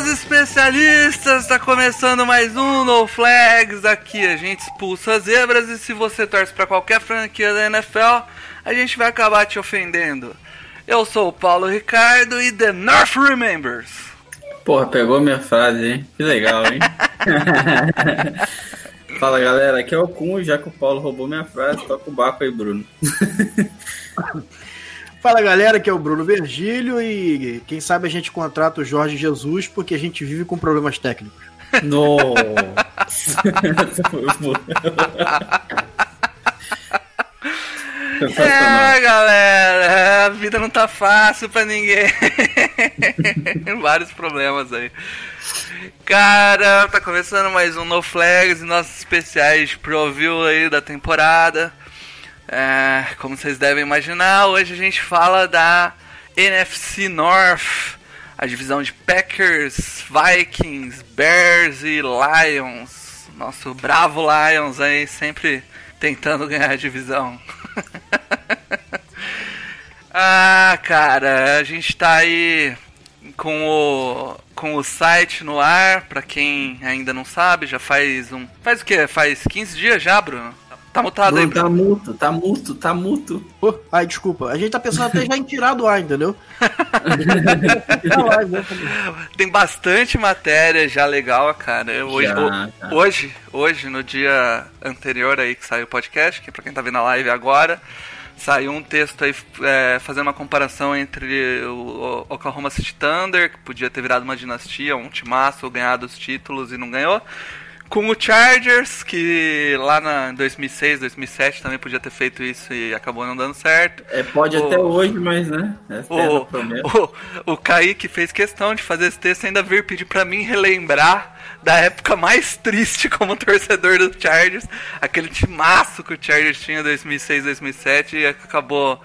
Seus especialistas! Tá começando mais um No Flags. Aqui a gente expulsa zebras e se você torce pra qualquer franquia da NFL, a gente vai acabar te ofendendo. Eu sou o Paulo Ricardo e The North Remembers. Porra, pegou minha frase, hein? Que legal, hein? Fala galera, aqui é o Kun, já que o Paulo roubou minha frase, toca o barco aí, Bruno. Fala galera, aqui é o Bruno Virgílio e quem sabe a gente contrata o Jorge Jesus porque a gente vive com problemas técnicos. Nossa! É, galera, a vida não tá fácil pra ninguém. Vários problemas aí. Cara, tá começando mais um No Flags e nossos especiais pro view aí da temporada. É, como vocês devem imaginar, hoje a gente fala da NFC North, a divisão de Packers, Vikings, Bears e Lions. Nosso bravo Lions aí, sempre tentando ganhar a divisão. ah, cara, a gente tá aí com o com o site no ar, pra quem ainda não sabe, já faz um. Faz o quê? Faz 15 dias já, Bruno? Tá mutado aí, Bruno, tá muto, tá muto, tá muto. Pô, ai, desculpa, a gente tá pensando até já em tirar do ar, entendeu? Tá né? Tem bastante matéria já legal, cara. Hoje, Já, ho- já. hoje, hoje, no dia anterior aí que saiu o podcast, que pra quem tá vendo a live agora, saiu um texto aí é, fazendo uma comparação entre o o Oklahoma City Thunder, que podia ter virado uma dinastia, um timaço, ganhado os títulos e não ganhou. Com o Chargers, que lá na em 2006, 2007 também podia ter feito isso e acabou não dando certo. É, pode O- até hoje, mas né? É O, o, o Kaique fez questão de fazer esse texto ainda vir pedir pra mim relembrar da época mais triste como torcedor do Chargers, aquele timaço que o Chargers tinha em 2006, 2007 e acabou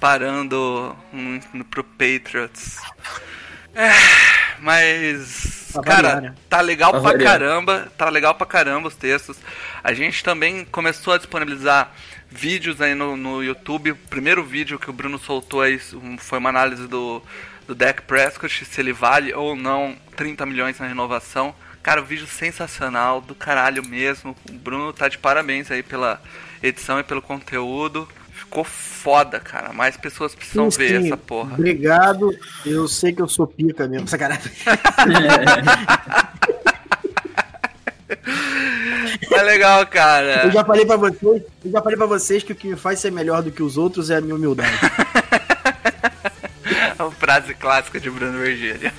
parando um, no- pro Patriots. É, mas, cara, né? tá legal Pra pra variar. caramba, tá legal pra caramba os textos. A gente também começou a disponibilizar vídeos aí no, no YouTube. O primeiro vídeo que o Bruno soltou aí um- foi uma análise do, do Dak Prescott, se ele vale ou não 30 milhões na renovação. Cara, o vídeo sensacional, do caralho mesmo. O Bruno tá de parabéns aí pela edição e pelo conteúdo. Ficou foda, cara. Mais pessoas precisam Sim, ver sim, essa porra. Obrigado, eu sei que eu sou pica mesmo, sacanagem. É legal, cara. Eu já falei pra vocês, eu já falei pra vocês que o que me faz ser melhor do que os outros é a minha humildade. Uma frase clássica de Bruno Virgílio.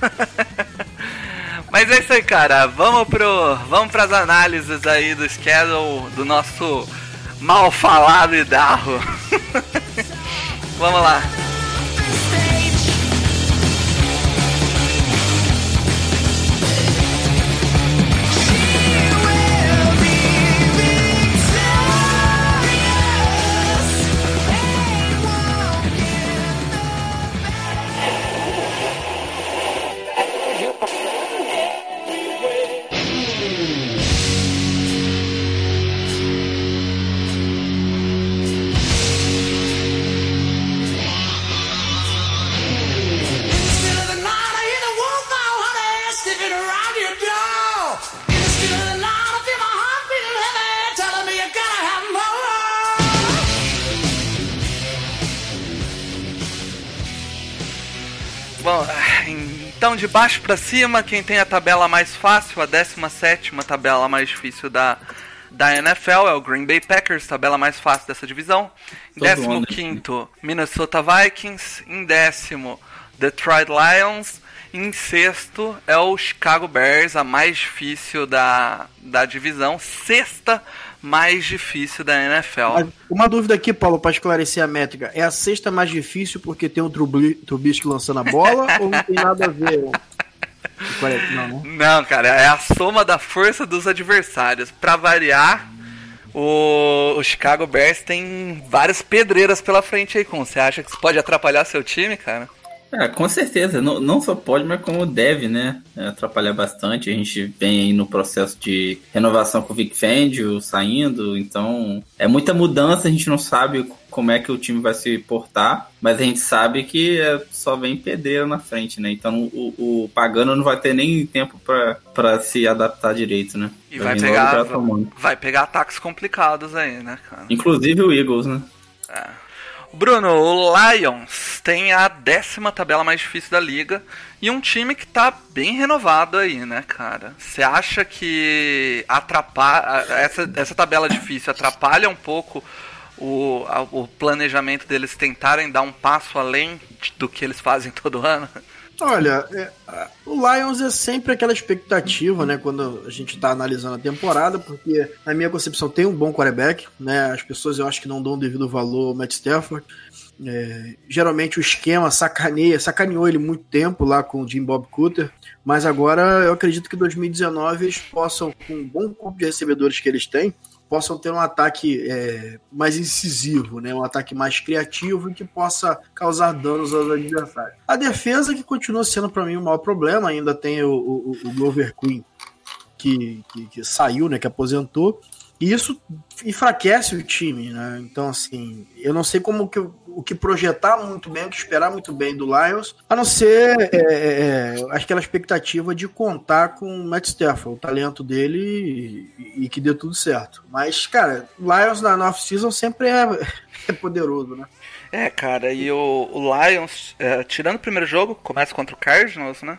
Mas é isso aí, cara. Vamos pro, vamos pras análises aí do schedule do nosso mal falado Idarro. vamos lá. De baixo pra cima, quem tem a tabela mais fácil, a 17 tabela mais difícil da, da NFL é o Green Bay Packers, tabela mais fácil dessa divisão. Em Todo décimo mundo. quinto, Minnesota Vikings. Em décimo, Detroit Lions. Em sexto é o Chicago Bears, a mais difícil da, da divisão. Sexta mais difícil da NFL. Mas uma dúvida aqui, Paulo, para esclarecer a métrica. É a sexta mais difícil porque tem o Trubisky lançando a bola ou não tem nada a ver? Não, né? Não, cara, é a soma da força dos adversários. Pra variar, o, o Chicago Bears tem várias pedreiras pela frente aí, com. Você acha que isso pode atrapalhar seu time, cara? É, com certeza. Não, não só pode, mas como deve, né? É, atrapalhar bastante. A gente vem aí no processo de renovação com o Vic Fangio saindo, então é muita mudança. A gente não sabe como é que o time vai se portar, mas a gente sabe que é, só vem pedreira na frente, né? Então o, o Pagano não vai ter nem tempo pra se adaptar direito, né? E vai logo pegar, tomando. vai pegar ataques complicados aí, né, cara? Inclusive o Eagles, né? Bruno, o Lions tem a décima tabela mais difícil da liga e um time que tá bem renovado aí, né, cara? Você acha que atrapalha essa, essa tabela difícil atrapalha um pouco o, o planejamento deles tentarem dar um passo além do que eles fazem todo ano? Olha, é, o Lions é sempre aquela expectativa, né, quando a gente tá analisando a temporada, porque na minha concepção tem um bom quarterback, né, as pessoas eu acho que não dão o devido valor ao Matt Stafford. É, geralmente o esquema sacaneia, sacaneou ele muito tempo lá com o Jim Bob Cooter, mas agora eu acredito que em 2019 eles possam, com um bom corpo de recebedores que eles têm, possam ter um ataque é, mais incisivo, né? um ataque mais criativo e que possa causar danos aos adversários. A defesa que continua sendo para mim o maior problema, ainda tem o, o, o Glover Queen que, que, que saiu, né, que aposentou, e isso enfraquece o time, né? Então, assim, eu não sei como que, o que projetar muito bem, o que esperar muito bem do Lions, a não ser é, é, é, aquela expectativa de contar com o Matt Stafford, o talento dele e, e que dê tudo certo. Mas, cara, Lions na, na off-season sempre é, é poderoso, né? É, cara, e o, o Lions, é, tirando o primeiro jogo, começa contra o Cardinals, né?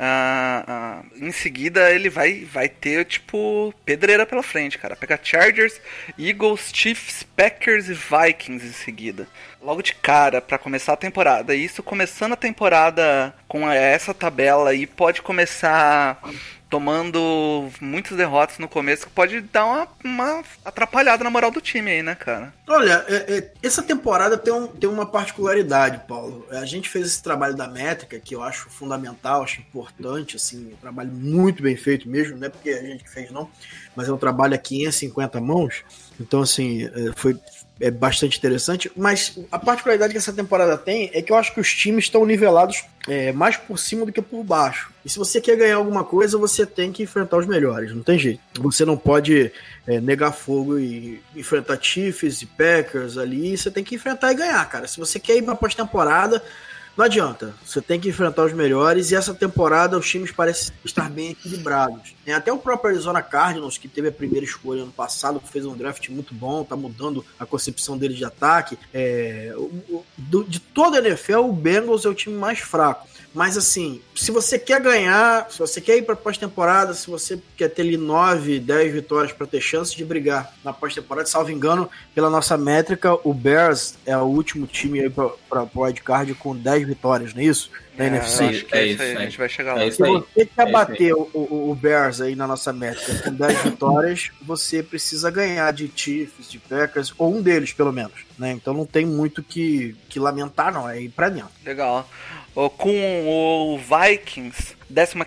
Ah, ah, em seguida ele vai, vai ter, tipo, pedreira pela frente, cara. Pegar Chargers, Eagles, Chiefs, Packers e Vikings em seguida. Logo de cara, pra começar a temporada. E isso começando a temporada com essa tabela aí, pode começar tomando muitas derrotas no começo, que pode dar uma, uma atrapalhada na moral do time aí, né, cara? Olha, é, é, essa temporada tem, um, tem uma particularidade, Paulo. A gente fez esse trabalho da métrica, que eu acho fundamental, acho importante, assim, um trabalho muito bem feito mesmo, não é porque a gente fez, não, mas é um trabalho a 550 mãos, então, assim, é, foi é bastante interessante, mas a particularidade que essa temporada tem é que eu acho que os times estão nivelados é, mais por cima do que por baixo. E se você quer ganhar alguma coisa, você tem que enfrentar os melhores, não tem jeito. Você não pode é, negar fogo e enfrentar Chiefs e Packers ali, você tem que enfrentar e ganhar, cara. Se você quer ir pra pós-temporada, não adianta. Você tem que enfrentar os melhores e essa temporada os times parecem estar bem equilibrados. Até o próprio Arizona Cardinals, que teve a primeira escolha ano passado, fez um draft muito bom, tá mudando a concepção dele de ataque. É, de toda a NFL, o Bengals é o time mais fraco. Mas assim, se você quer ganhar, se você quer ir para pós-temporada, se você quer ter ali 9, 10 vitórias para ter chance de brigar na pós-temporada, salvo engano, pela nossa métrica, o Bears é o último time para o wildcard com 10 vitórias, não é isso? Na É, NFC. eu acho que É é isso aí, é a gente vai chegar é lá. Se você quer É bater o, o- o Bears aí na nossa métrica com 10 vitórias, você precisa ganhar de Chiefs, de Packers, ou um deles, pelo menos. Né? Então não tem muito que, que lamentar, não. É ir pra dentro. Legal. Com o Vikings,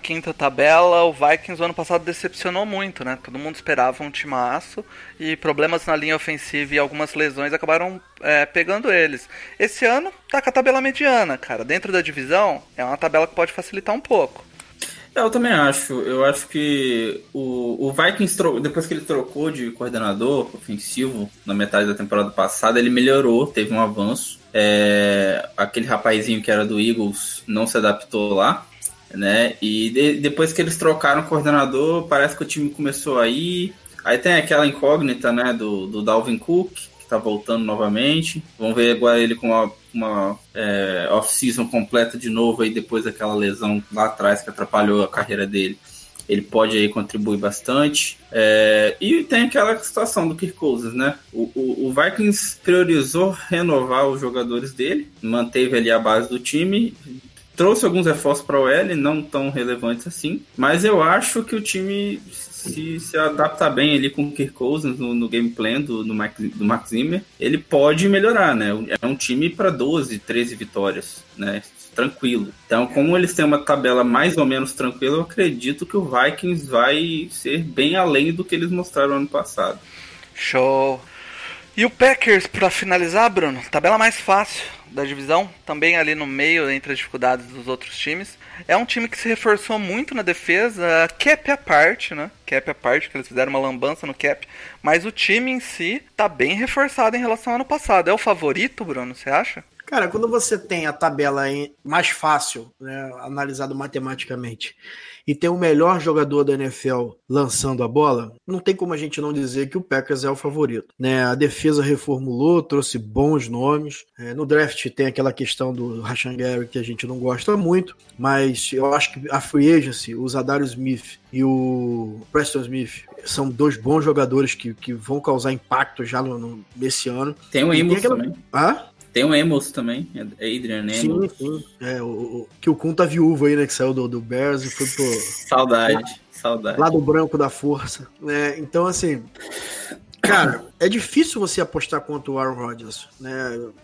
15 tabela, o Vikings o ano passado decepcionou muito, né? Todo mundo esperava um timaço e problemas na linha ofensiva e algumas lesões acabaram é, pegando eles. Esse ano tá com a tabela mediana, cara. Dentro da divisão, é uma tabela que pode facilitar um pouco. Eu também acho. Eu acho que o, o Vikings, depois que ele trocou de coordenador ofensivo na metade da temporada passada, ele melhorou, teve um avanço. É, aquele rapazinho que era do Eagles não se adaptou lá, né? E de- depois que eles trocaram o coordenador, parece que o time começou a ir. Aí tem aquela incógnita, né, do, do Dalvin Cook, tá voltando novamente. Vamos ver agora ele com uma, uma é, off-season completa de novo aí depois daquela lesão lá atrás que atrapalhou a carreira dele. Ele pode aí contribuir bastante. É, e tem aquela situação do Kirk Cousins, né? O, o, o Vikings priorizou renovar os jogadores dele, manteve ali a base do time, trouxe alguns reforços para o L, não tão relevantes assim, mas eu acho que o time se, se adaptar bem ali com o Kirk Cousins no, no game plan do, do, do Zimmer, ele pode melhorar, né? É um time para 12, 13 vitórias, né? Tranquilo. Então, como eles têm uma tabela mais ou menos tranquila, eu acredito que o Vikings vai ser bem além do que eles mostraram ano passado. Show. E o Packers, pra finalizar, Bruno, tabela mais fácil da divisão, também ali no meio entre as dificuldades dos outros times. É um time que se reforçou muito na defesa, cap à parte, né? Cap parte, que eles fizeram uma lambança no cap. Mas o time em si tá bem reforçado em relação ao ano passado. É o favorito, Bruno, você acha? Cara, quando você tem a tabela mais fácil, né, analisado matematicamente, e tem o melhor jogador da NFL lançando a bola, não tem como a gente não dizer que o Packers é o favorito. Né? A defesa reformulou, trouxe bons nomes. É, no draft tem aquela questão do Rashan Gary que a gente não gosta muito, mas eu acho que a free agency, o Zadarius Smith e o Preston Smith são dois bons jogadores que, que vão causar impacto já no, no- nesse ano. Tem o Amos aquela- também. Ah? Tem o Amos também, é Adrian Sim, Amos. sim. É, o, o- que o Kun tá viúvo aí, né? Que saiu do, do Bears e foi pro Saudade, saudade. lado branco da força. Né? Então, assim, cara, é difícil você apostar contra o Aaron Rodgers. Né?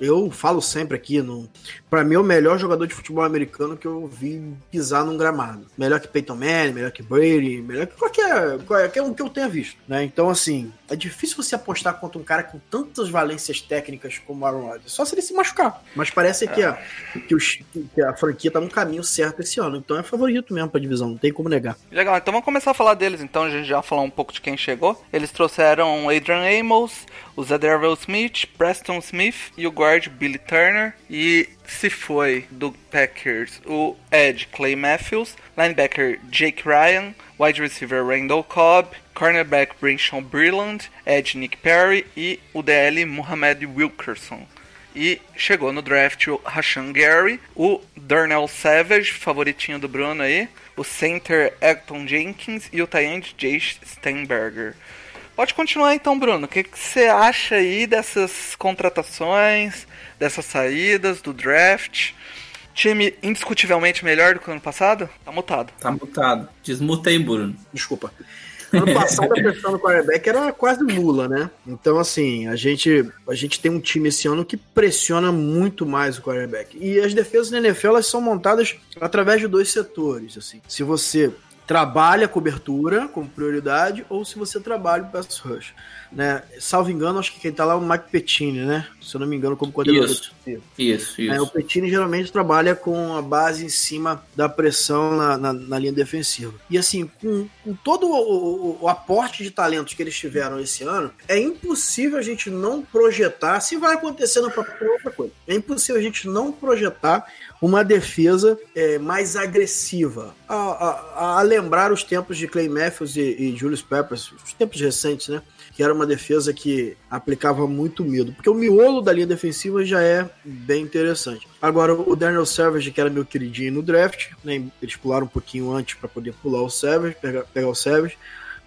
Eu falo sempre aqui, no, pra mim é o melhor jogador de futebol americano que eu vi pisar num gramado. Melhor que Peyton Manning, melhor que Brady, melhor que qualquer, qualquer um que eu tenha visto. Né? Então, assim, é difícil você apostar contra um cara com tantas valências técnicas como o Aaron Rodgers. Só se ele se machucar. Mas parece que, a, que, os- que a franquia tá no caminho certo esse ano. Então é favorito mesmo pra divisão, não tem como negar. Legal, então vamos começar a falar deles. Então a gente já falou um pouco de quem chegou. Eles trouxeram Adrian Amos, o Zadarius Smith, Preston Smith e o guard Billy Turner. E se foi do Packers o Ed Clay Matthews, linebacker Jake Ryan, wide receiver Randall Cobb, cornerback Brinshaw Brilland, Ed Nick Perry e o DL Mohamed Wilkerson. E chegou no draft o Rashan Gary, o Darnell Savage, favoritinho do Bruno aí, o center Acton Jenkins e o Tyend Jay Steinberger. Pode continuar então, Bruno. O que que você acha aí dessas contratações, dessas saídas, do draft? Time indiscutivelmente melhor do que o ano passado? Tá mutado. Tá mutado. Desmutei, Bruno. Desculpa. Ano passado a pressão do quarterback era quase nula, né? Então, assim, a gente, a gente tem um time esse ano que pressiona muito mais o quarterback. E as defesas da NFL elas são montadas através de dois setores. Assim. Se você trabalha cobertura como prioridade ou se você trabalha o pass rush. Né? Salvo engano, acho que quem tá lá é o Mike Pettine, né? Se eu não me engano, como coordenador Isso. defensivo. Isso, É, o isso. Petini geralmente trabalha com a base em cima da pressão na, na- na linha defensiva. E assim, com, com todo o, o- o aporte de talentos que eles tiveram esse ano, é impossível a gente não projetar, se vai acontecer na própria outra coisa, é impossível a gente não projetar uma defesa é, mais agressiva. A, a- a lembrar os tempos de Clay Matthews e, e Julius Peppers, os tempos recentes, né? Que era uma defesa que aplicava muito medo, porque o miolo da linha defensiva já é bem interessante. Agora, o Daniel Savage, que era meu queridinho no draft, né, eles pularam um pouquinho antes para poder pular o Savage, pegar, pegar o Savage,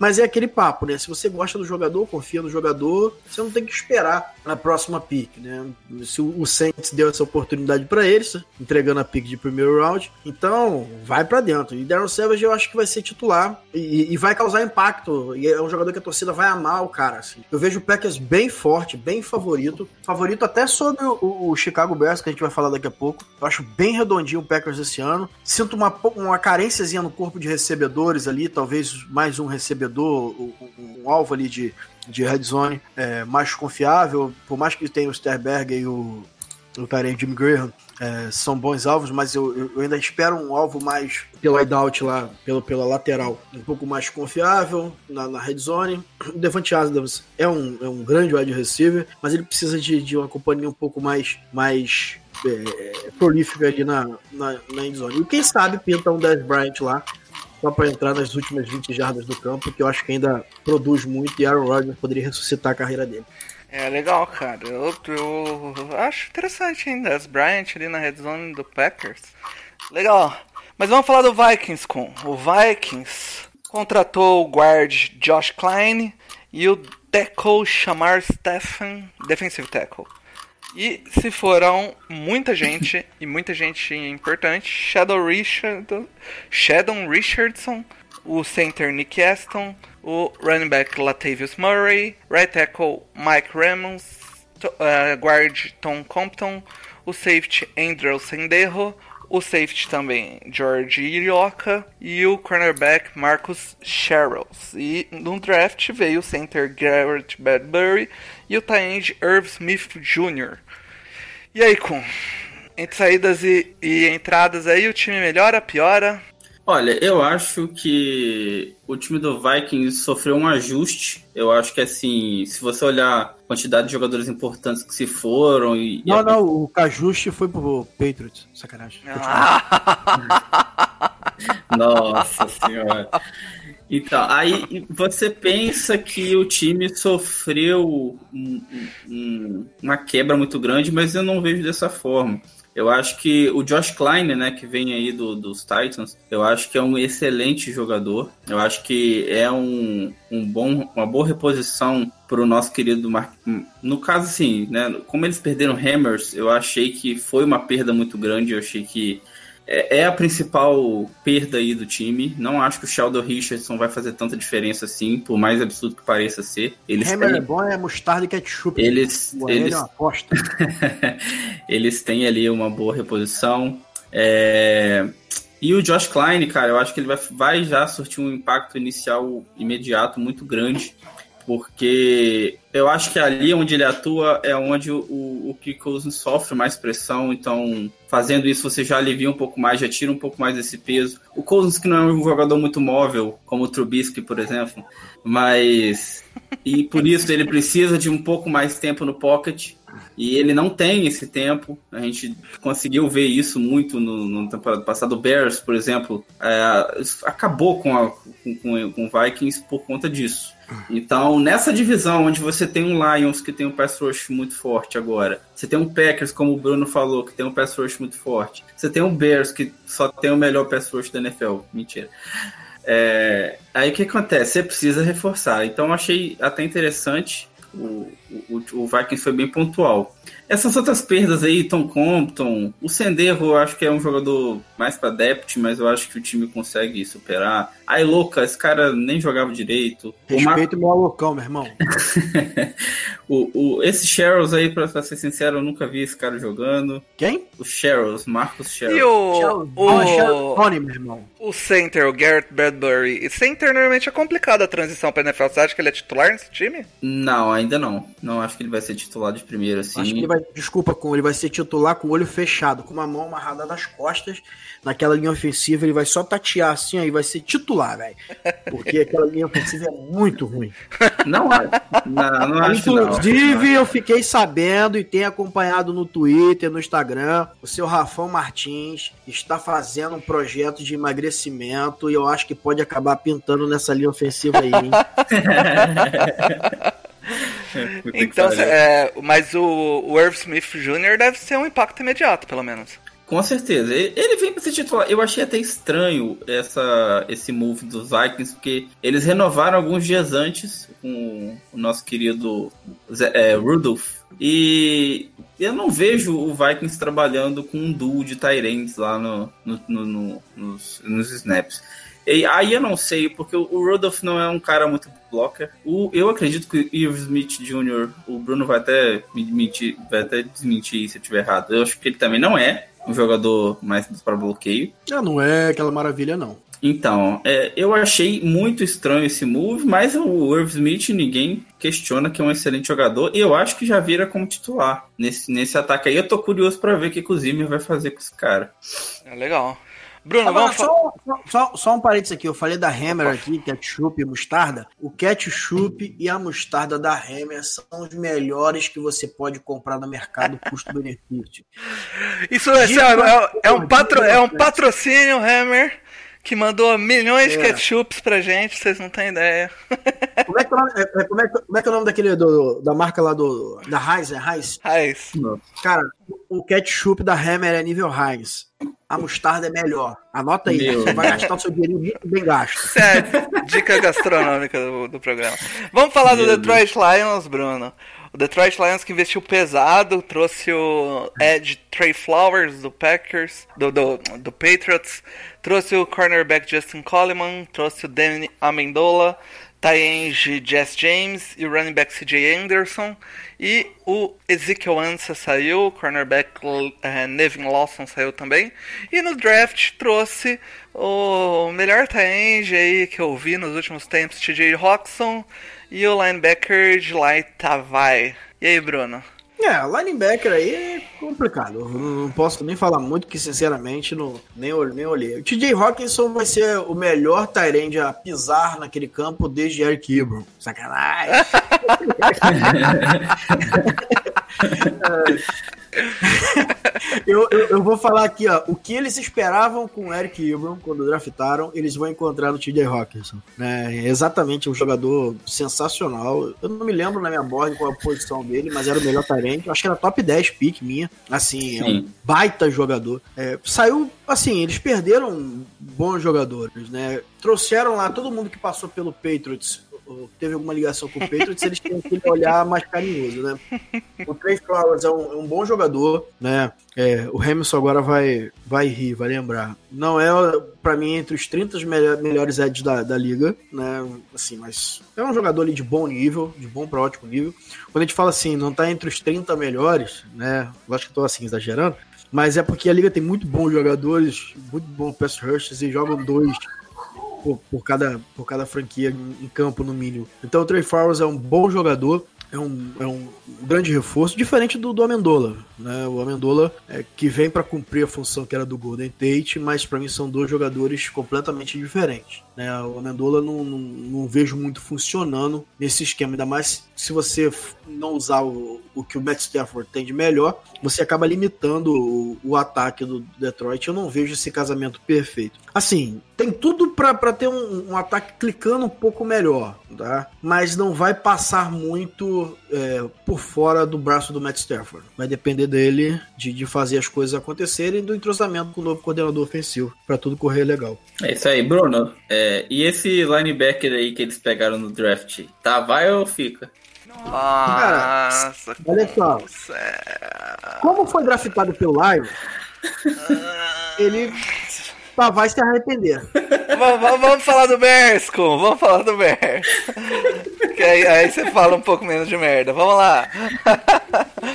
mas é aquele papo, né? Se você gosta do jogador, confia no jogador, você não tem que esperar a próxima pick, né? Se o Saints deu essa oportunidade para eles, entregando a pick de primeiro round, então vai para dentro. E Darren Savage eu acho que vai ser titular e, e vai causar impacto. E é um jogador que a torcida vai amar o cara. Assim. Eu vejo o Packers bem forte, bem favorito, favorito até sobre o, o Chicago Bears que a gente vai falar daqui a pouco. Eu acho bem redondinho o Packers esse ano. Sinto uma, uma carênciazinha no corpo de recebedores ali, talvez mais um recebedor, um, um- um alvo ali de, de red zone é, mais confiável, por mais que tenha o Sterberg e o, o Tyrant Jimmy Graham, é, são bons alvos, mas eu, eu- ainda espero um alvo mais pelo wideout lá, pelo, pela lateral, um pouco mais confiável na, na red zone. O Devante Adams é um, é um grande wide receiver, mas ele precisa de, de uma companhia um pouco mais, mais é, prolífica ali na, na, na end zone. E quem sabe pinta um Dez Bryant lá, só para entrar nas últimas 20 jardas do campo, que eu acho que ainda produz muito e Aaron Rodgers poderia ressuscitar a carreira dele. É legal, cara. Eu, eu acho interessante ainda. As Bryant ali na red zone do Packers. Legal. Mas vamos falar do Vikings, com. O Vikings contratou o guard Josh Klein e o tackle Shamar Stephen, defensive tackle. E se foram muita gente, e muita gente importante, Shadow Richard, Shadow Richardson, o center Nick Aston, o running back Latavius Murray, right tackle Mike Ramos, to- eh, guard Tom Compton, o safety Andrew Senderro, o safety também George Irioca e o cornerback Marcus Sherrills. E no draft veio o center Garrett Badbury e o tight end Irv Smith Jr. E aí, com entre saídas e, e entradas aí, o time melhora, piora? Olha, eu acho que o time do Vikings sofreu um ajuste. Eu acho que assim, se você olhar a quantidade de jogadores importantes que se foram e. Não, e não, o Cajuste foi pro Patriots. Sacanagem. Nossa senhora. Então, aí você pensa que o time sofreu um- um- uma quebra muito grande, mas eu não vejo dessa forma. Eu acho que o Josh Klein, né, que vem aí do- dos Titans, eu acho que é um excelente jogador. Eu acho que é um, um bom, uma boa reposição para o nosso querido Mark. No caso, assim, né, como eles perderam Hammers, eu achei que foi uma perda muito grande. Eu achei que é, é a principal perda aí do time. Não acho que o Sheldon Richardson vai fazer tanta diferença assim, por mais absurdo que pareça ser. Eles Hammer é têm, bom, é mostarda e ketchup. eles, eles, é uma aposta. eles têm ali uma boa reposição. É, E o Josh Klein, cara, eu acho que ele vai, vai já surtir um impacto inicial imediato muito grande, porque eu acho que ali onde ele atua é onde o, o Cousins sofre mais pressão, então fazendo isso você já alivia um pouco mais, já tira um pouco mais desse peso. O Cousins que não é um jogador muito móvel, como o Trubisky, por exemplo, mas... E por isso ele precisa de um pouco mais tempo no pocket, e ele não tem esse tempo. A gente conseguiu ver isso muito no, no temporada passada. O Bears, por exemplo, é, acabou com, a, com, com, o Vikings por conta disso. Então, nessa divisão, onde você tem um Lions que tem um pass rush muito forte agora, você tem um Packers, como o Bruno falou, que tem um pass rush muito forte, você tem um Bears que só tem o melhor pass rush da NFL. Mentira. É, aí o que acontece? Você precisa reforçar. Então, achei até interessante. O, o, o Vikings foi bem pontual. Essas outras perdas aí, Tom Compton, o Senderro eu acho que é um jogador mais para depth, mas eu acho que o time consegue superar. Aí, louca, esse cara nem jogava direito. O Mar- Respeito o meu alocão, meu irmão. o, o, esse Sherrills aí, pra, pra ser sincero, eu nunca vi esse cara jogando. Quem? O Sherrills, Marcos E Sherrills. o, Ah, Sharon o, Tony, meu irmão. o center, o Garrett Bradbury. E center normalmente é complicado a transição pra NFL. Você acha que ele é titular nesse time? Não, ainda não. Não acho que ele vai ser titular de primeiro, assim. Acho que ele vai, desculpa, com ele vai ser titular com o olho fechado, com uma mão amarrada nas costas, naquela linha ofensiva, ele vai só tatear assim, aí vai ser titular, velho. Porque aquela linha ofensiva é muito ruim. Não, não, não acho não. Inclusive, eu fiquei sabendo e tenho acompanhado no Twitter, no Instagram, o seu Rafão Martins está fazendo um projeto de emagrecimento e eu acho que pode acabar pintando nessa linha ofensiva aí, hein? Então, é, mas o, o Irv Smith Jr. deve ser um impacto imediato, pelo menos. Com certeza. Ele ele vem pra ser titular. Eu achei até estranho essa, esse move dos Vikings, porque eles renovaram alguns dias antes com o nosso querido Zé- é, Rudolph. E eu não vejo o Vikings trabalhando com um duo de Tyrants lá no, no- no- no- nos, nos snaps. E aí eu não sei, porque o Rudolph não é um cara muito blocker. O, eu acredito que o Irv Smith Jr., o Bruno vai até me mentir, vai até desmentir se eu estiver errado. Eu acho que ele também não é um jogador mais para bloqueio. Ah, não é aquela maravilha, não. Então, é, eu achei muito estranho esse move, mas o Irv Smith ninguém questiona que é um excelente jogador e eu acho que já vira como titular nesse, nesse ataque aí. Eu tô curioso para ver o que, que o Zimmer vai fazer com esse cara. É legal. Bruno, Agora, vamos falar. só, só, só, só um parênteses aqui, eu falei da Hammer aqui, ketchup e mostarda. O ketchup e a mostarda da Hammer são os melhores que você pode comprar no mercado custo-benefício. Isso é, é, é um patro, é um patrocínio, Hammer, que mandou milhões de É. ketchups pra gente, vocês não têm ideia. Como é que é o nome, é- é- como é, como é que é o nome daquele do, da marca lá do da Heinz, é Heinz? Cara, o ketchup da Hammer é nível Heinz. A mostarda é melhor. Anota aí, Meu você vai gastar o seu dinheiro muito bem gasto. Sério, dica gastronômica do, do programa. Vamos falar do Meu Detroit Lions, Bruno. O Detroit Lions que investiu pesado, trouxe o Ed Trey Flowers do Packers, do, do, do Patriots, trouxe o cornerback Justin Coleman, trouxe o Danny Amendola, Taenge Jess James e o running back CJ Anderson. E o Ezekiel Ansah saiu, o cornerback eh, Nevin Lawson saiu também. E no draft trouxe o melhor Taenge aí que eu vi nos últimos tempos, TJ Roxon, e o linebacker Jelai Tavai. E aí, Bruno? É, linebacker aí é complicado. Não posso nem falar muito, que sinceramente não, nem, nem olhei. O TJ Hawkinson vai ser o melhor Tyrande a pisar naquele campo desde Eric Ebron. Sacanagem. eu, eu, eu vou falar aqui, ó. O que eles esperavam com o Eric Ebron quando draftaram, eles vão encontrar no TJ Hawkinson. Né? É exatamente um jogador sensacional. Eu não me lembro na minha board qual a posição dele, mas era o melhor Tyrande. Acho que era top 10 pick minha. Assim, é um Sim. baita jogador. É, saiu, assim, eles perderam bons jogadores, né? Trouxeram lá todo mundo que passou pelo Patriots, teve alguma ligação com o Patriots, eles têm aquele olhar mais carinhoso, né? O Trey Flowers é um, é um bom jogador, né? É, o Hamilton agora vai, vai rir, vai lembrar. Não é, pra mim, entre os 30 melhor- melhores edges da, da liga, né? Assim, mas é um jogador ali de bom nível, de bom pra ótimo nível. Quando a gente fala assim, não tá entre os 30 melhores, né? Acho que tô assim, exagerando. Mas é porque a liga tem muito bons jogadores, muito bons pass rushers e jogam dois por, por cada, por cada franquia em, campo, no mínimo. Então o Trey Flowers é um bom jogador, é um, é um grande reforço, diferente do, do Amendola. Né? O Amendola é, que vem para cumprir a função que era do Golden Tate, mas para mim são dois jogadores completamente diferentes. Né? O Amendola não, não, não vejo muito funcionando nesse esquema, ainda mais se você não usar o, o que o Matt Stafford tem de melhor, você acaba limitando o, o ataque do Detroit. Eu não vejo esse casamento perfeito. Assim, tem tudo pra ter um, um ataque clicando um pouco melhor, tá? Mas não vai passar muito é, por fora do braço do Matt Stafford. Vai depender dele de, de fazer as coisas acontecerem e do entrosamento com o novo coordenador ofensivo pra tudo correr legal. É isso aí, Bruno. É, e esse linebacker aí que eles pegaram no draft, tá, vai ou fica? Nossa, olha só. Como foi draftado pelo Lions, ele só vai se arrepender. Vamos, falar do Bears, Kun. Vamos falar do Bears. Que aí, aí você fala um pouco menos de merda. Vamos lá.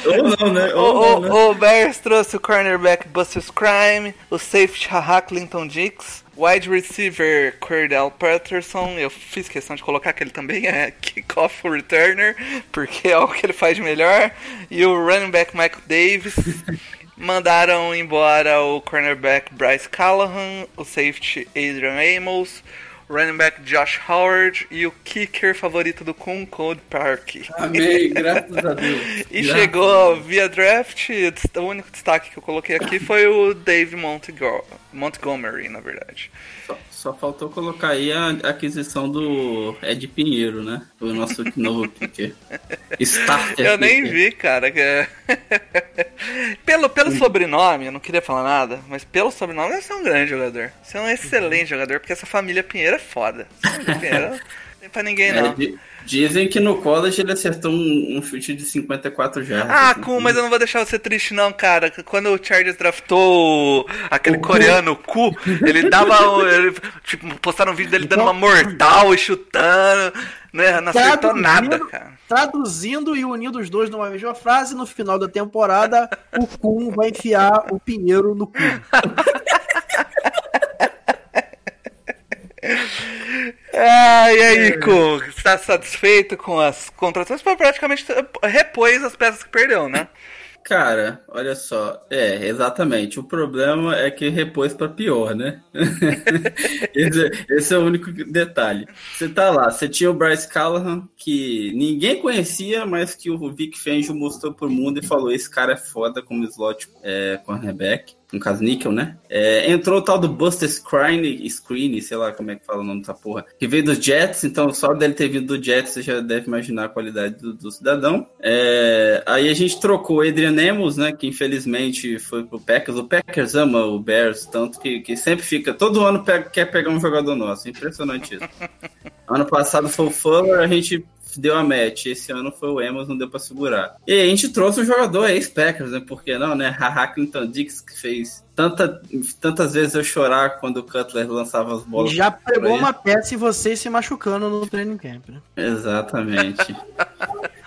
Ou não, né? O, Ou não, né? o, o Bears trouxe o cornerback Buster Crime, o safety Haha Clinton Dix, wide receiver Cordell Patterson. Eu fiz questão de colocar que ele também é kickoff returner, porque é o que ele faz de melhor. E o running back Michael Davis. Mandaram embora o cornerback Bryce Callahan, o safety Adrian Amos, running back Josh Howard e o kicker favorito do Code Park. Amém, graças a Deus. E Graças chegou via draft, o único destaque que eu coloquei aqui foi o Dave Montgo- Montgomery, na verdade. Só, só faltou colocar aí a aquisição do Ed Pinheiro, né? O nosso novo kicker. Starter. Eu nem vi, cara. que é- pelo, pelo sobrenome, eu não queria falar nada, mas pelo sobrenome, você é um grande jogador. Você é um excelente jogador, porque essa família Pinheiro é foda. Essa família Pinheiro tem pra ninguém, É, não. dizem que no college ele acertou um, um chute de 54 jardas. Ah, assim. Kun, mas eu não vou deixar você triste não, cara. Quando o Chargers draftou aquele O Ku. coreano o Ku, ele dava. o- ele, tipo, postaram um vídeo dele dando uma mortal e chutando. Né? Não acertou Traduzindo- nada, cara. Traduzindo e unindo os dois numa mesma frase, no final da temporada, o Kun vai enfiar o Pinheiro no cu. Ah, e aí, Ku? Está satisfeito com as contratações? Pô, praticamente repôs as peças que perdeu, né? Cara, olha só. É, exatamente. O problema é que repôs pra pior, né? esse, esse é o único detalhe. Você tá lá, você tinha o Bryce Callahan, que ninguém conhecia, mas que o Vic Fangio mostrou pro mundo e falou: esse cara é foda como slot é, cornerback. No caso, Nickel, né? É, entrou o tal do Buster Screen, Screen, sei lá como é que fala o nome dessa porra, que veio dos Jets, então só dele ter vindo do Jets você já deve imaginar a qualidade do, do cidadão. É, aí a gente trocou o Adrian Amos, né? Que infelizmente foi pro Packers. O Packers ama o Bears, tanto que, que sempre fica. Todo ano pega- quer pegar um jogador nosso. Impressionante isso. ano passado foi o Fuller, a gente deu a match. Esse ano foi o Amos, não deu pra segurar. E aí a gente trouxe um jogador ex-Packers, né? Por que não, né? Haha Clinton Dix, que fez tanta, tantas vezes eu chorar quando o Cutler lançava as bolas. Já pegou uma peça e vocês se machucando no training camp, né? Exatamente.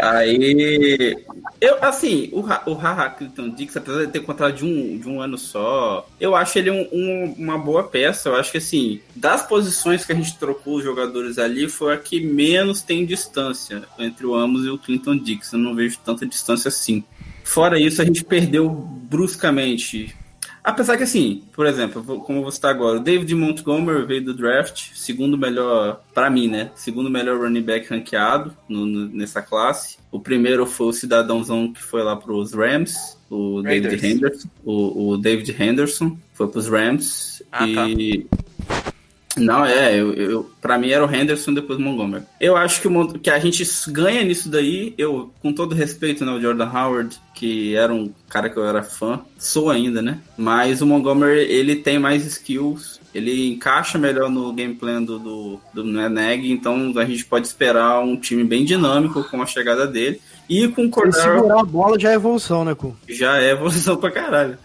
Aí, eu, assim, o, o Haha Clinton Dix, apesar de ter contrato de um, de um ano só, eu acho ele um- um- uma boa peça. Eu acho que, assim, das posições que a gente trocou os jogadores ali, foi a que menos tem distância entre o Amos e o Clinton Dix. Eu não vejo tanta distância assim. Fora isso, a gente perdeu bruscamente. Apesar que, assim, por exemplo, como vou citar agora, o David Montgomery veio do draft, segundo melhor, pra mim, né? Segundo melhor running back ranqueado no- no- nessa classe. O primeiro foi o cidadãozão que foi lá pros Rams, o David. Henderson. O, o David Henderson foi pros Rams. Ah, e. Não, é, eu, eu, pra mim era o Henderson depois o Montgomery. Eu acho que, o que a gente ganha nisso daí, eu, com todo respeito, né, o Jordan Howard, que era um cara que eu era fã, sou ainda, né? Mas o Montgomery, ele tem mais skills, ele encaixa melhor no game plan do, do, do Neg, então a gente pode esperar um time bem dinâmico com a chegada dele. E com o Cordero segurar a bola já é evolução, né, Cu? já é evolução pra caralho.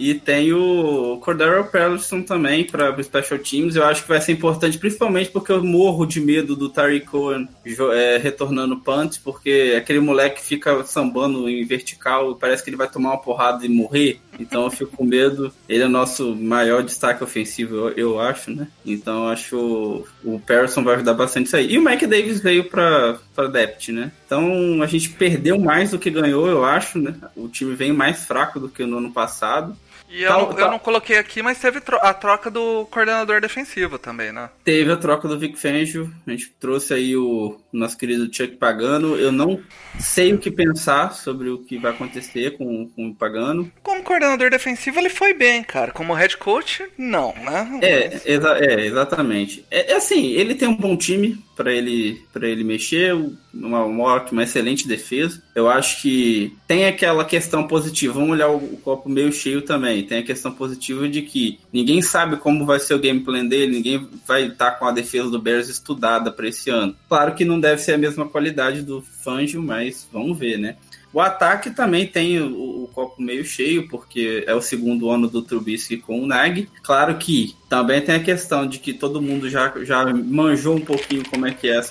E tem o Cordero Patterson também para o Special Teams. Eu acho que vai ser importante, principalmente porque eu morro de medo do Tariq Cohen é, retornando punt, porque aquele moleque fica sambando em vertical e parece que ele vai tomar uma porrada e morrer. Então eu fico com medo. Ele é nosso maior destaque ofensivo, eu, eu acho, né? Então eu acho o, o Patterson vai ajudar bastante isso aí. E o Mike Davis veio para depth, né? Então a gente perdeu mais do que ganhou, eu acho, né? O time vem mais fraco do que no ano passado. E eu, Tal- não, eu não coloquei aqui, mas teve a troca do coordenador defensivo também, né? Teve a troca do Vic Fangio, a gente trouxe aí o nosso querido Chuck Pagano. Eu não sei o que pensar sobre o que vai acontecer com, com o Pagano. Como coordenador defensivo, ele foi bem, cara. Como head coach, não, né? É, exa- é, exatamente. É, é assim, ele tem um bom time para ele para ele mexer, uma, uma ótima, excelente defesa. Eu acho que tem aquela questão positiva. Vamos olhar o, o copo meio cheio também. Tem a questão positiva de que ninguém sabe como vai ser o game plan dele, ninguém vai estar com a defesa do Bears estudada para esse ano. Claro que não deve ser a mesma qualidade do Fangio, mas vamos ver, né? O ataque também tem o, o copo meio cheio, porque é o segundo ano do Trubisky com o Nag. Claro que também tem a questão de que todo mundo já, já manjou um pouquinho como é que é a,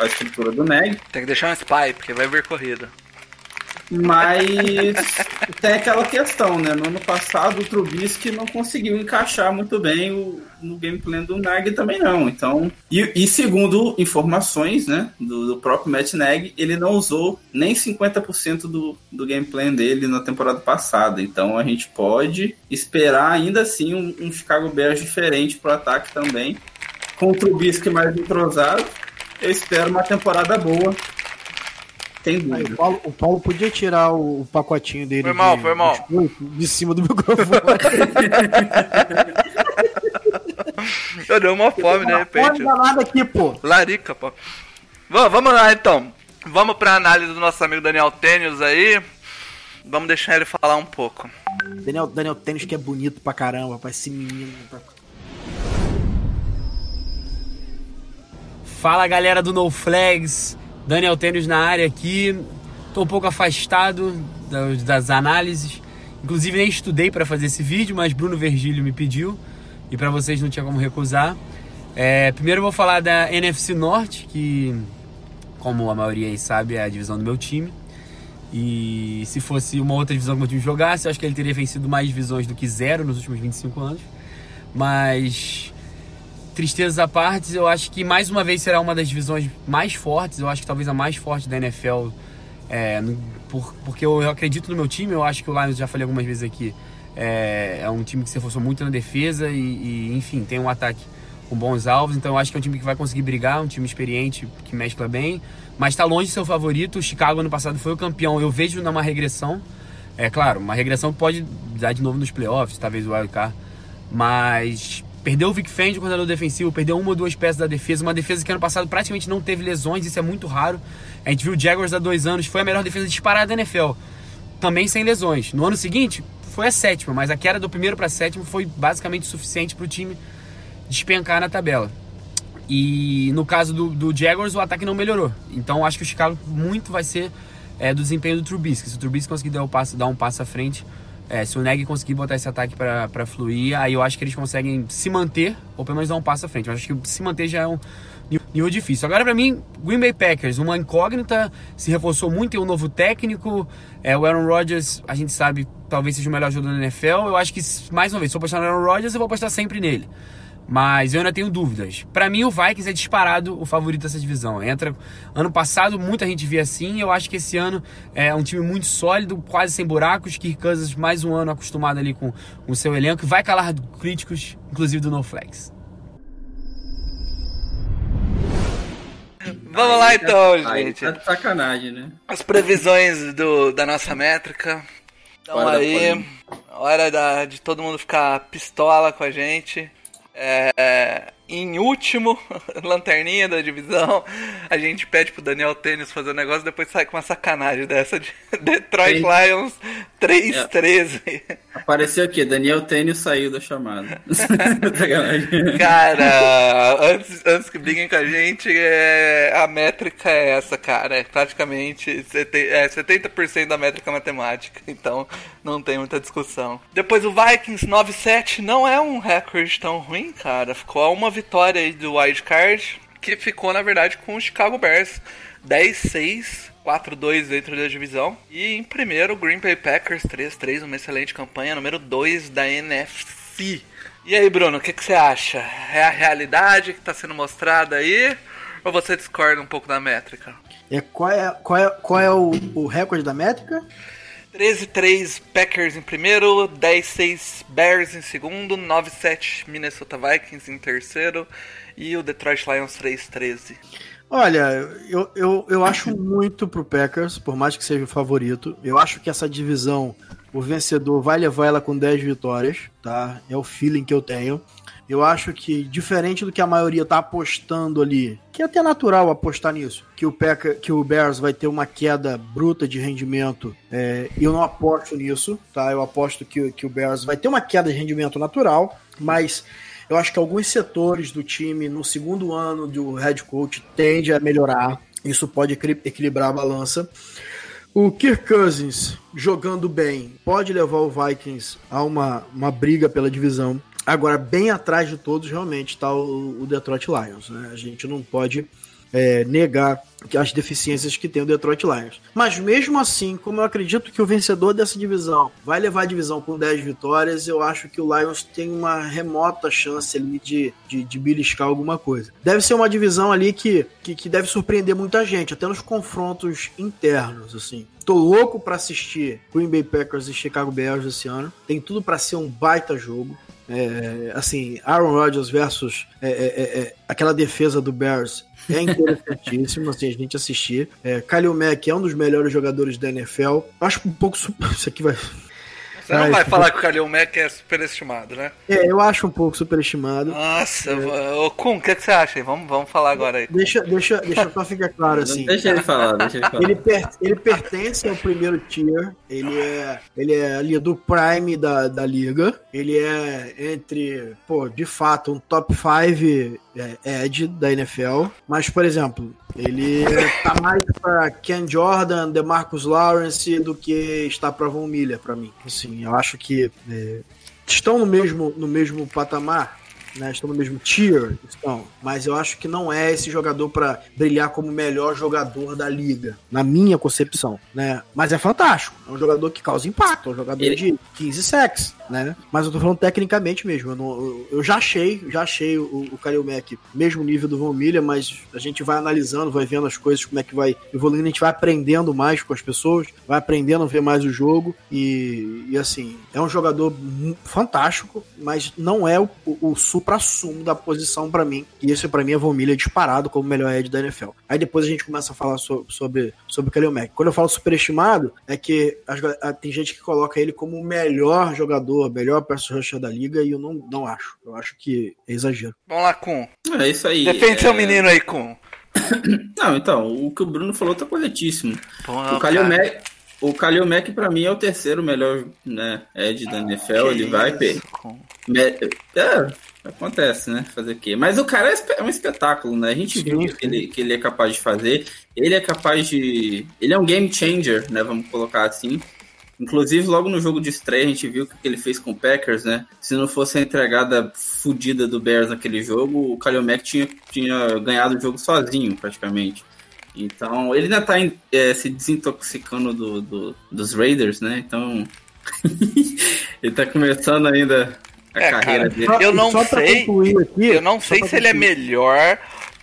a estrutura do Nag, Tem que deixar um spy, porque vai vir corrida. Mas tem aquela questão, né? No ano passado o Trubisky não conseguiu encaixar muito bem o, no game plan do Nag também não. Então, e, e segundo informações, né, do, do próprio Matt Nagy, ele não usou nem 50% do, do game plan dele na temporada passada. Então a gente pode esperar ainda assim um, um Chicago Bears diferente pro ataque também. Com o Trubisky mais entrosado, eu espero uma temporada boa. Tem Aí, dúvida. o, Paulo, o Paulo podia tirar o, o pacotinho dele Foi mal, de, foi mal. de cima do microfone. Eu dei uma fome, de repente. Nada aqui, pô. Larica, pô. Vamos, vamos lá, então. Vamos pra análise do nosso amigo Daniel Tênis aí. Vamos deixar ele falar um pouco. Daniel, Daniel Tênis que é bonito pra caramba, rapaz. Esse menino. Fala galera do No Flags, Daniel Tênis na área aqui. Tô um pouco afastado das, análises. Inclusive nem estudei para fazer esse vídeo, mas Bruno Vergílio me pediu e para vocês não tinha como recusar. É, primeiro vou falar da NFC Norte, que como a maioria aí sabe é a divisão do meu time. E se fosse uma outra divisão que meu time jogasse, eu acho que ele teria vencido mais divisões do que zero nos últimos 25 anos. Mas tristezas à parte, eu acho que mais uma vez será uma das divisões mais fortes, eu acho que talvez a mais forte da NFL, é, por- porque eu, eu acredito no meu time, eu acho que o Lions, já falei algumas vezes aqui, é, é um time que se reforçou muito na defesa e, e, enfim, tem um ataque com bons alvos, então eu acho que é um time que vai conseguir brigar, um time experiente, que mescla bem, mas está longe de ser o favorito, o Chicago ano passado foi o campeão, eu vejo numa regressão, é claro, uma regressão pode dar de novo nos playoffs, talvez o wildcard, mas perdeu o Vic Fendi, o coordenador defensivo, perdeu uma ou duas peças da defesa, uma defesa que ano passado praticamente não teve lesões, isso é muito raro. A gente viu o Jaguars há dois anos, foi a melhor defesa disparada da NFL, também sem lesões. No ano seguinte, foi a sétima, mas a queda do primeiro para sétimo foi basicamente suficiente para o time despencar na tabela. E no caso do, do Jaguars, o ataque não melhorou. Então acho que o Chicago muito vai ser é, do desempenho do Trubisky. Se o Trubisky conseguir dar, o passo, dar um passo à frente, é, se o Neg conseguir botar esse ataque para fluir, aí eu acho que eles conseguem se manter, ou pelo menos dar um passo à frente. Eu acho que se manter já é um nível difícil. Agora, para mim, Green Bay Packers, uma incógnita, se reforçou muito, tem um novo técnico. É, o Aaron Rodgers, a gente sabe, talvez seja o melhor jogador da NFL. Eu acho que, mais uma vez, se eu apostar no Aaron Rodgers, eu vou apostar sempre nele. Mas eu ainda tenho dúvidas. Para mim, o Vikings é disparado o favorito dessa divisão. Entra ano passado, muita gente via assim. Eu acho que esse ano é um time muito sólido, quase sem buracos. Kirk Cousins, mais um ano acostumado ali com o seu elenco, vai calar críticos, inclusive do No Flex. Vamos lá então, Aí gente. tá de sacanagem, né? As previsões do, da nossa métrica. Então Hora aí, hora da, de todo mundo ficar pistola com a gente. É, em último, lanterninha da divisão, a gente pede pro Daniel Tênis fazer o negócio, depois sai com uma sacanagem dessa de Detroit. Lions 3-13. Apareceu aqui, Daniel Tênis saiu da chamada. Cara, antes, antes que briguem com a gente, é, a métrica é essa, cara. É praticamente sete- é 70% da métrica matemática. Então não tem muita discussão. Depois o Vikings 9-7 não é um recorde tão ruim, cara. Ficou a uma vitória aí do Wild Card, que ficou, na verdade, com o Chicago Bears 10-6. 4-2 dentro da divisão. E em primeiro, o Green Bay Packers 3-3, uma excelente campanha, número 2 da NFC. E aí, Bruno, o que, que você acha? É a realidade que está sendo mostrada aí? Ou você discorda um pouco da métrica? É, qual é, qual é, qual é o, o recorde da métrica? 13-3 Packers em primeiro, 10-6 Bears em segundo, 9-7 Minnesota Vikings em terceiro e o Detroit Lions 3-13. Olha, eu, eu, eu acho muito pro Packers, por mais que seja o favorito. Eu acho que essa divisão, o vencedor vai levar ela com 10 vitórias, tá? É o feeling que eu tenho. Eu acho que, diferente do que a maioria tá apostando ali, que é até natural apostar nisso, que o, Packer, que o Bears vai ter uma queda bruta de rendimento, é, eu não aposto nisso, tá? Eu aposto que, que o Bears vai ter uma queda de rendimento natural, mas eu acho que alguns setores do time no segundo ano do head coach tende a melhorar. Isso pode equili- equilibrar a balança. O Kirk Cousins jogando bem pode levar o Vikings a uma, uma briga pela divisão. Agora, bem atrás de todos, realmente, está o, o Detroit Lions. Né? A gente não pode é, negar as deficiências que tem o Detroit Lions. Mas mesmo assim, como eu acredito que o vencedor dessa divisão vai levar a divisão com 10 vitórias, eu acho que o Lions tem uma remota chance ali de, de, de beliscar alguma coisa. Deve ser uma divisão ali que, que, que deve surpreender muita gente, até nos confrontos internos, assim. Tô louco pra assistir Green Bay Packers e Chicago Bears esse ano. Tem tudo pra ser um baita jogo. É, assim, Aaron Rodgers versus é, é, é, é, aquela defesa do Bears é interessantíssimo assim, a gente assistir. É, Kalil Mack é um dos melhores jogadores da NFL. Acho um pouco. Isso aqui vai. Você não Ai, vai falar que o Kalil Mack é superestimado, né? É, eu acho um pouco superestimado. Nossa, ô Kun, o que, que você acha aí? Vamos, vamos falar agora aí. Deixa, deixa, deixa só ficar claro assim. Deixa ele falar, deixa ele falar. Ele, per- ele pertence ao primeiro tier. Ele é, ele é ali do prime da, da liga. Ele é entre, pô, de fato, um top 5 é, edge da NFL. Mas, por exemplo, ele tá mais pra Ken Jordan, DeMarcus Lawrence do que está pra Von Miller pra mim. Assim, eu acho que é, estão no mesmo, no mesmo patamar. Né, estão no mesmo tier, estão, mas eu acho que não é esse jogador para brilhar como o melhor jogador da liga, na minha concepção, né? Mas é fantástico, é um jogador que causa impacto, é um jogador Ele- de 15 sacks, né? Mas eu tô falando tecnicamente mesmo, eu, não- eu- já achei, já achei o, o Kalil Mack mesmo nível do Von Miller, mas a gente vai analisando, vai vendo as coisas, como é que vai evoluindo, a gente vai aprendendo mais com as pessoas, vai aprendendo a ver mais o jogo e, e assim, é um jogador fantástico, mas não é o, o, o supra-sumo da posição pra mim. E esse pra mim é Von Miller disparado como o melhor edge da NFL. Aí depois a gente começa a falar so- sobre, sobre o Kalil Mack. Quando eu falo superestimado, é que as ah, tem gente que coloca ele como o melhor jogador, melhor pass rusher da liga, e eu não, não acho. Eu acho que é exagero. Vamos lá, Kun. É isso aí. Defende é... seu menino aí, Kun. Não, então, o que o Bruno falou tá corretíssimo. Pô, O Kalil. Mack, O Kalil Mack, pra mim, é o terceiro melhor né, Ed da NFL. ele vai per... Com- Me- É, acontece, né? Fazer o quê? Mas o cara é é um espetáculo, né? A gente Sim, viu o que ele, que ele é capaz de fazer. Ele é capaz de. Ele é um game changer, né? Vamos colocar assim. Inclusive, logo no jogo de estreia, a gente viu o que ele fez com o Packers, né? Se não fosse a entregada fodida do Bears naquele jogo, o Kalil Mack tinha, tinha ganhado o jogo sozinho, praticamente. Então, ele ainda tá é, se desintoxicando do, do- dos Raiders, né? Então, ele tá começando ainda a É, carreira cara, dele. Só- Eu não só pra sei- concluir aqui, Eu não sei se ele é melhor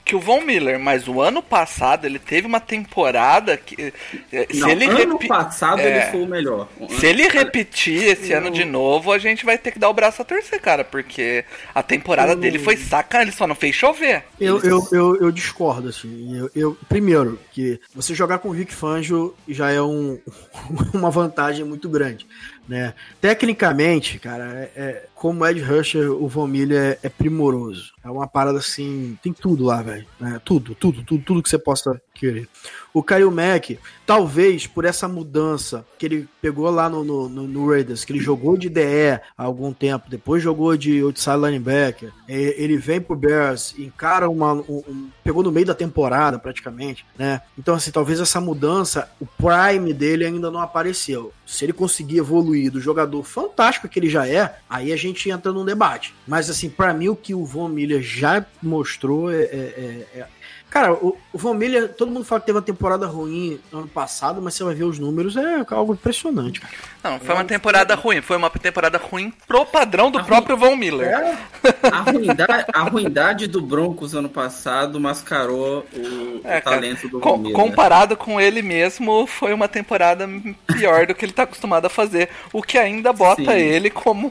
que o Von Miller, mas o ano passado ele teve uma temporada que. eh, Se Não, ele, ano repi- passado É. ele foi o melhor. se ele repetir esse ano de novo, a gente vai ter que dar o braço a torcer, cara, porque a temporada dele foi saca, ele só não fez chover. Eu, eu, eu, eu discordo, assim. Eu, eu- primeiro, que você jogar com o Rick Fangio já é um, uma vantagem muito grande. Né? Tecnicamente, cara, é, é- como Ed Rusher, o Von Miller é, é primoroso. É uma parada assim, tem tudo lá, velho. né? Tudo, tudo, tudo, tudo que você possa querer. O Kyle Mack, talvez por essa mudança que ele pegou lá no, no, no- Raiders, que ele jogou de DE há algum tempo, depois jogou de outside linebacker, e- ele vem pro Bears, encara uma. um- um- pegou no meio da temporada praticamente, né? Então, assim, talvez essa mudança, o prime dele ainda não apareceu. Se ele conseguir evoluir do jogador fantástico que ele já é, aí a gente entra num debate. Mas, assim, pra mim, o que o Von Miller já mostrou é- é- é, é Cara, o, o Von Miller, todo mundo fala que teve uma temporada ruim ano passado, mas você vai ver os números, é algo impressionante, cara. Não, foi uma temporada ruim, foi uma temporada ruim pro padrão do próprio Von Miller. A ruindade, a ruindade do Broncos ano passado mascarou o, É, o cara, talento do com- Von Miller. comparado com ele mesmo, foi uma temporada pior do que ele tá acostumado a fazer. O que ainda bota Sim. ele como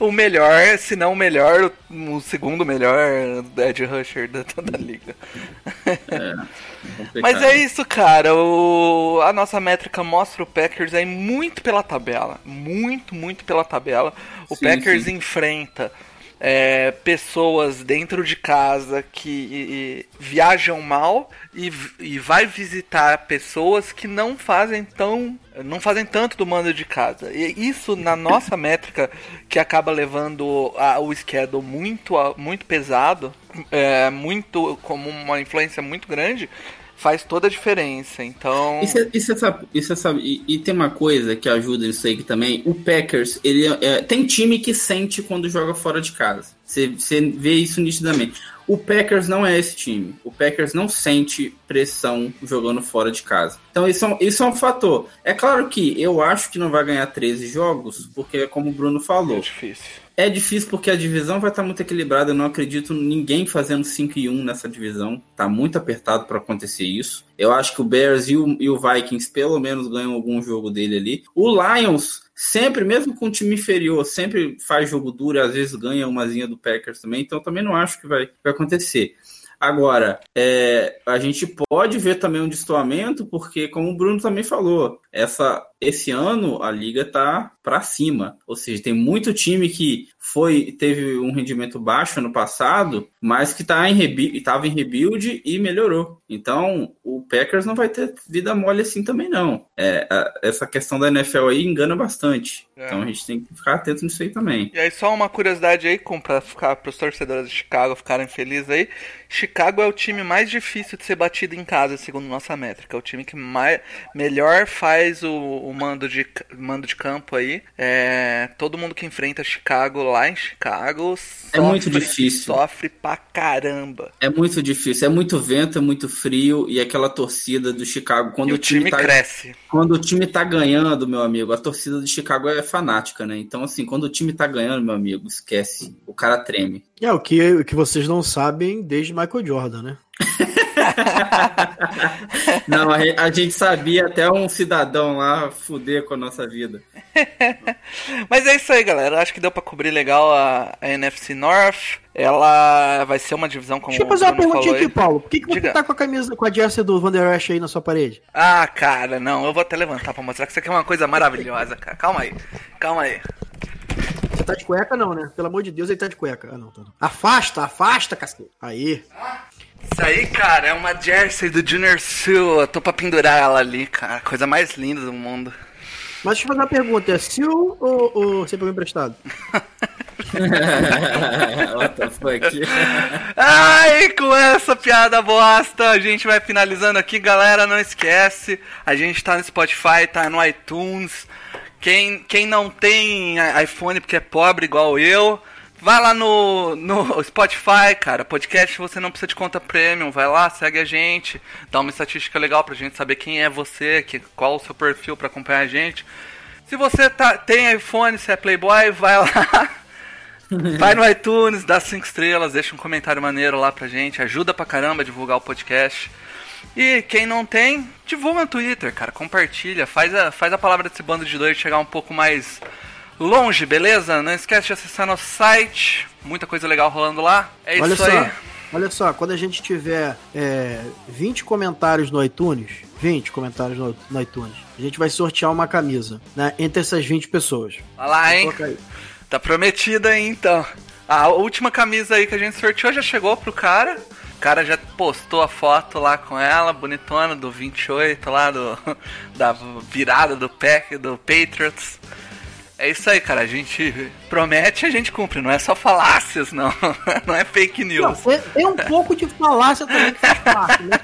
o melhor, se não o melhor, o segundo melhor Ed Rusher da, da liga. Complicado. Mas é isso, cara. O... A nossa métrica mostra o Packers aí muito pela tabela. Muito, muito pela tabela. O Sim, Packers sim. enfrenta é, pessoas dentro de casa que e- e viajam mal e, e vai visitar pessoas que não fazem tão. Não fazem tanto do mando de casa. E isso na nossa métrica, que acaba levando a- o schedule muito, a- muito pesado, é, muito como uma influência muito grande, faz toda a diferença. Então. E você sabe, e, tem uma coisa que ajuda nisso aí também, o Packers, ele é- é- tem time que sente quando joga fora de casa. Você vê isso nitidamente. O Packers não é esse time. O Packers não sente pressão jogando fora de casa. Então isso é um, isso é um fator. É claro que eu acho que não vai ganhar 13 jogos, porque como o Bruno É falou, difícil. é difícil porque a divisão vai estar muito equilibrada. Eu não acredito em ninguém fazendo 5 e 1 nessa divisão. Tá muito apertado para acontecer isso. Eu acho que o Bears e o, e o Vikings pelo menos ganham algum jogo dele ali. O Lions sempre, mesmo com um time inferior, sempre faz jogo duro às vezes ganha umazinha do Packers também. Então também não acho que vai, vai acontecer. Agora, é, a gente pode ver também um destoamento, porque, como o Bruno também falou, essa, esse ano a liga tá para cima. Ou seja, tem muito time que foi teve um rendimento baixo ano passado, mas que tá em estava em rebuild e melhorou. Então, o Packers não vai ter vida mole assim também, não. É, a- essa questão da NFL aí engana bastante. É. Então a gente tem que ficar atento nisso aí também. E aí, só uma curiosidade aí, pra ficar pros torcedores de Chicago ficarem felizes aí. Chicago é o time mais difícil de ser batido em casa, segundo nossa métrica. É o time que mais, melhor faz o, o mando, de, mando de campo aí. É, todo mundo que enfrenta Chicago lá em Chicago É muito difícil. Sofre pra caramba. É muito difícil, é muito vento, é muito frio e aquela torcida do Chicago quando e o time, tá cresce. quando o time tá ganhando, meu amigo, a torcida de Chicago é fanática, né? Então assim, quando o time tá ganhando, meu amigo, esquece, o cara treme. É o que, o que vocês não sabem desde Michael Jordan, né? Não, a, gente sabia até um cidadão lá fuder com a nossa vida. Mas é isso aí, galera. Acho que deu pra cobrir legal a, a NFC North. Ela vai ser uma divisão como Deixa eu fazer uma perguntinha aqui, aí. Paulo. Por que, que você Diga. tá com a camisa, com a jersey do Van Der Esch aí na sua parede? Ah, cara, não. Eu vou até levantar pra mostrar que isso aqui é uma coisa maravilhosa, cara. Calma aí. Calma aí. Você tá de cueca não, né? Pelo amor de Deus, ele tá de cueca. Ah, não, tá não. Afasta, afasta, cacete. Aí. Essa aí, cara, é uma jersey do Junior Sul. Eu tô pra pendurar ela ali, cara. Coisa mais linda do mundo. Mas deixa eu fazer uma pergunta: é Sil ou, ou você pegou emprestado? What the fuck? Ai, com essa piada bosta, a gente vai finalizando aqui, galera. Não esquece, a gente tá no Spotify, tá no iTunes. Quem, quem não tem iPhone porque é pobre igual eu, vai lá no, no Spotify, cara. Podcast você não precisa de conta premium. Vai lá, segue a gente, dá uma estatística legal pra gente saber quem é você, que, qual o seu perfil pra acompanhar a gente. Se você tá, tem iPhone, se é Playboy, vai lá. Vai no iTunes, dá cinco estrelas, deixa um comentário maneiro lá pra gente, ajuda pra caramba a divulgar o podcast. E quem não tem, divulga no Twitter, cara, compartilha, faz a, faz a palavra desse bando de dois chegar um pouco mais longe, beleza? Não esquece de acessar nosso site, muita coisa legal rolando lá. É Olha isso só, aí. olha só, quando a gente tiver é, 20 comentários no iTunes, 20 comentários no, no iTunes, a gente vai sortear uma camisa, né? Entre essas 20 pessoas. Vai lá, hein? Tá prometido aí então. A última camisa aí que a gente sorteou já chegou pro cara. O cara já postou a foto lá com ela, bonitona, do 28 lá, do, da virada do pack do Patriots. É isso aí, cara. A gente promete, a gente cumpre. Não é só falácias, não. Não é fake Não, news. tem, tem um pouco de falácia também que faz parte, né?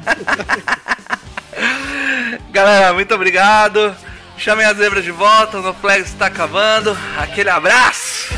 Galera, muito obrigado. Chamem as zebras de volta. O No Flags está acabando. Aquele abraço.